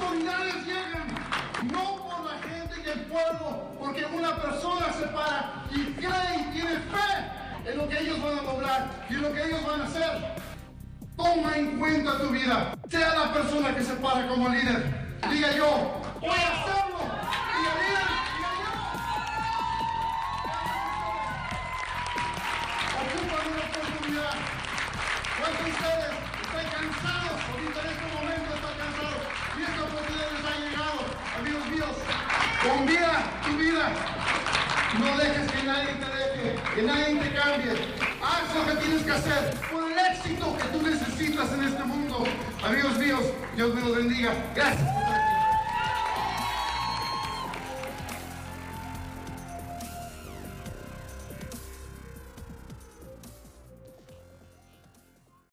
autoridades llegan, no por la gente y el pueblo, porque una persona se para y cree y tiene fe en lo que ellos van a lograr y en lo que ellos van a hacer. Toma en cuenta tu vida. Sea la persona que se para como líder. Diga yo, voy a hacerlo. Diga líder. Ocupan una oportunidad. ¿Cuántos de ustedes están cansados ahorita con vida tu vida. No dejes que nadie te deje, que nadie te cambie. Haz lo que tienes que hacer por el éxito que tú necesitas en este mundo. Amigos míos, Dios me los bendiga. Gracias.